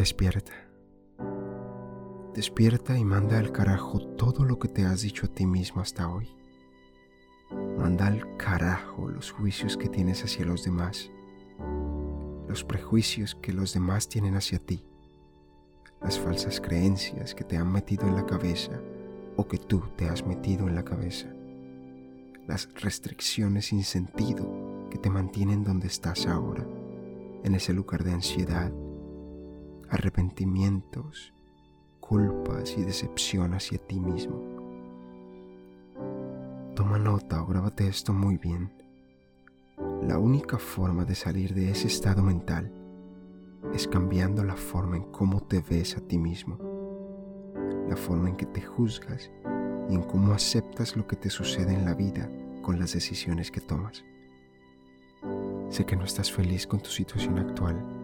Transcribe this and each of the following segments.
Despierta. Despierta y manda al carajo todo lo que te has dicho a ti mismo hasta hoy. Manda al carajo los juicios que tienes hacia los demás, los prejuicios que los demás tienen hacia ti, las falsas creencias que te han metido en la cabeza o que tú te has metido en la cabeza, las restricciones sin sentido que te mantienen donde estás ahora, en ese lugar de ansiedad, arrepentimientos, culpas y decepción hacia ti mismo. Toma nota o grábate esto muy bien. La única forma de salir de ese estado mental es cambiando la forma en cómo te ves a ti mismo, la forma en que te juzgas y en cómo aceptas lo que te sucede en la vida con las decisiones que tomas. Sé que no estás feliz con tu situación actual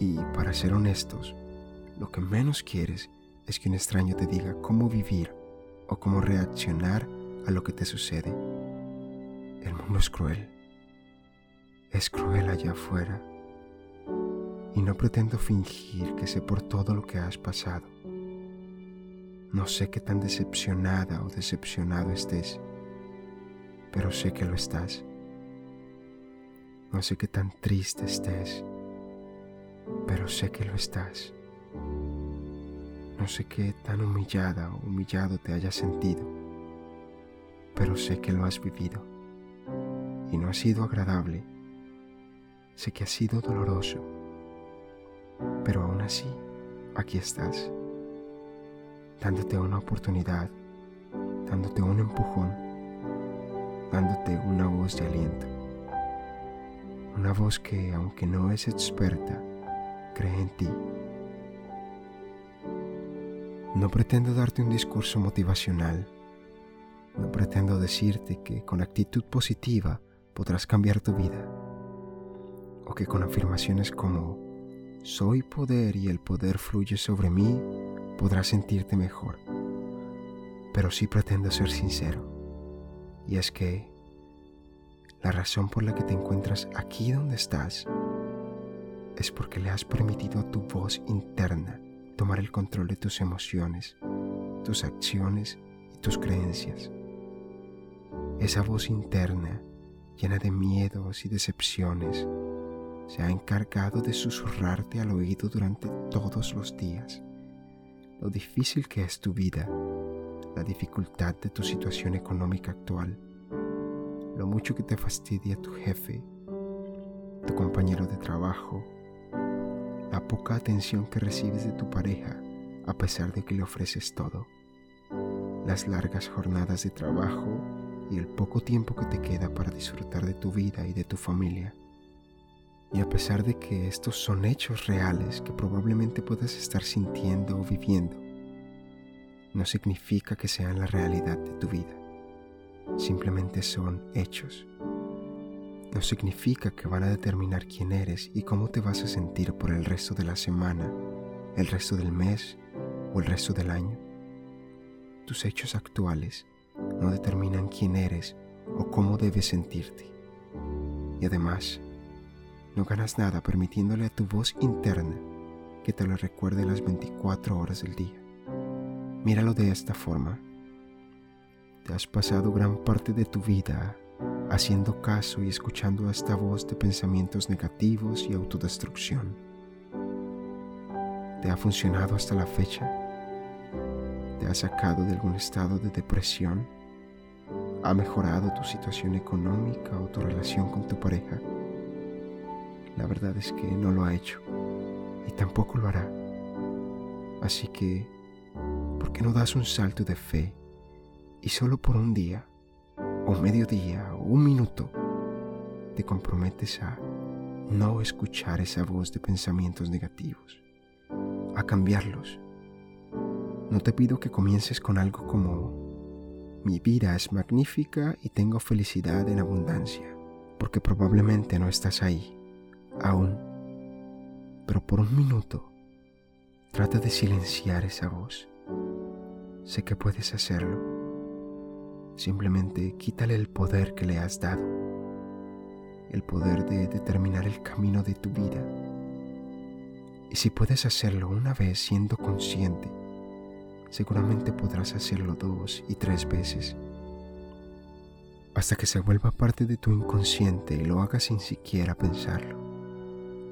y para ser honestos, lo que menos quieres es que un extraño te diga cómo vivir o cómo reaccionar a lo que te sucede. El mundo es cruel. Es cruel allá afuera. Y no pretendo fingir que sé por todo lo que has pasado. No sé qué tan decepcionada o decepcionado estés, pero sé que lo estás. No sé qué tan triste estés pero sé que lo estás. No sé qué tan humillada o humillado te hayas sentido, pero sé que lo has vivido y no ha sido agradable. Sé que ha sido doloroso, pero aún así, aquí estás, dándote una oportunidad, dándote un empujón, dándote una voz de aliento. Una voz que, aunque no es experta, cree en ti. No pretendo darte un discurso motivacional. No pretendo decirte que con actitud positiva podrás cambiar tu vida. O que con afirmaciones como soy poder y el poder fluye sobre mí podrás sentirte mejor. Pero sí pretendo ser sincero. Y es que la razón por la que te encuentras aquí donde estás es porque le has permitido a tu voz interna tomar el control de tus emociones, tus acciones y tus creencias. Esa voz interna, llena de miedos y decepciones, se ha encargado de susurrarte al oído durante todos los días lo difícil que es tu vida, la dificultad de tu situación económica actual, lo mucho que te fastidia tu jefe, tu compañero de trabajo, la poca atención que recibes de tu pareja a pesar de que le ofreces todo, las largas jornadas de trabajo y el poco tiempo que te queda para disfrutar de tu vida y de tu familia. Y a pesar de que estos son hechos reales que probablemente puedas estar sintiendo o viviendo, no significa que sean la realidad de tu vida. Simplemente son hechos no significa que van a determinar quién eres y cómo te vas a sentir por el resto de la semana, el resto del mes o el resto del año. Tus hechos actuales no determinan quién eres o cómo debes sentirte. Y además, no ganas nada permitiéndole a tu voz interna que te lo recuerde las 24 horas del día. Míralo de esta forma. Te has pasado gran parte de tu vida haciendo caso y escuchando a esta voz de pensamientos negativos y autodestrucción. ¿Te ha funcionado hasta la fecha? ¿Te ha sacado de algún estado de depresión? ¿Ha mejorado tu situación económica o tu relación con tu pareja? La verdad es que no lo ha hecho y tampoco lo hará. Así que, ¿por qué no das un salto de fe y solo por un día o medio día o un minuto, te comprometes a no escuchar esa voz de pensamientos negativos, a cambiarlos. No te pido que comiences con algo como, mi vida es magnífica y tengo felicidad en abundancia, porque probablemente no estás ahí, aún. Pero por un minuto, trata de silenciar esa voz. Sé que puedes hacerlo Simplemente quítale el poder que le has dado, el poder de determinar el camino de tu vida. Y si puedes hacerlo una vez siendo consciente, seguramente podrás hacerlo dos y tres veces, hasta que se vuelva parte de tu inconsciente y lo hagas sin siquiera pensarlo.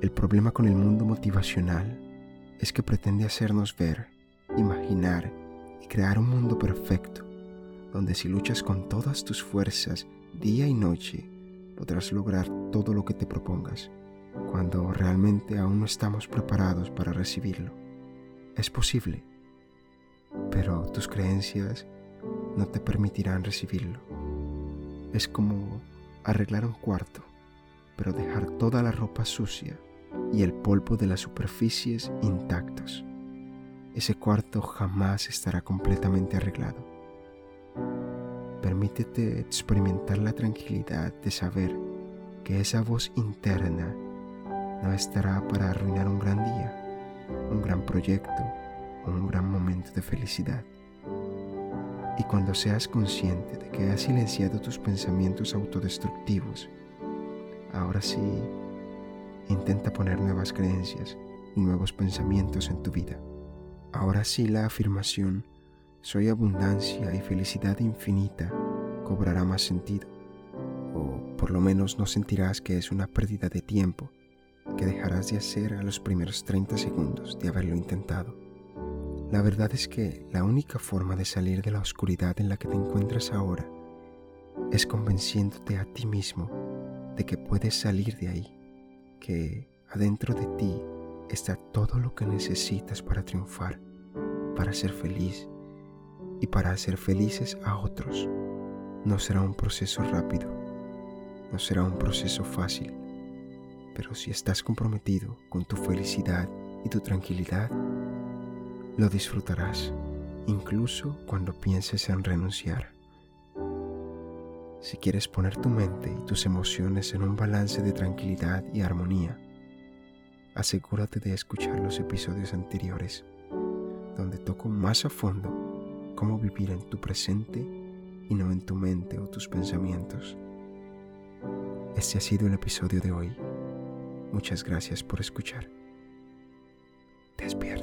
El problema con el mundo motivacional es que pretende hacernos ver, imaginar y crear un mundo perfecto, donde si luchas con todas tus fuerzas día y noche, podrás lograr todo lo que te propongas, cuando realmente aún no estamos preparados para recibirlo. Es posible, pero tus creencias no te permitirán recibirlo. Es como arreglar un cuarto, pero dejar toda la ropa sucia y el polvo de las superficies intactos. Ese cuarto jamás estará completamente arreglado. Permítete experimentar la tranquilidad de saber que esa voz interna no estará para arruinar un gran día, un gran proyecto o un gran momento de felicidad. Y cuando seas consciente de que has silenciado tus pensamientos autodestructivos, ahora sí, intenta poner nuevas creencias y nuevos pensamientos en tu vida. Ahora sí la afirmación, soy abundancia y felicidad infinita, cobrará más sentido, o por lo menos no sentirás que es una pérdida de tiempo que dejarás de hacer a los primeros 30 segundos de haberlo intentado. La verdad es que la única forma de salir de la oscuridad en la que te encuentras ahora es convenciéndote a ti mismo de que puedes salir de ahí, que adentro de ti está todo lo que necesitas para triunfar, para ser feliz y para hacer felices a otros. No será un proceso rápido, no será un proceso fácil, pero si estás comprometido con tu felicidad y tu tranquilidad, lo disfrutarás, incluso cuando pienses en renunciar. Si quieres poner tu mente y tus emociones en un balance de tranquilidad y armonía, asegúrate de escuchar los episodios anteriores, donde toco más a fondo cómo vivir en tu presente y no en tu mente o tus pensamientos. Este ha sido el episodio de hoy. Muchas gracias por escuchar. Despierta.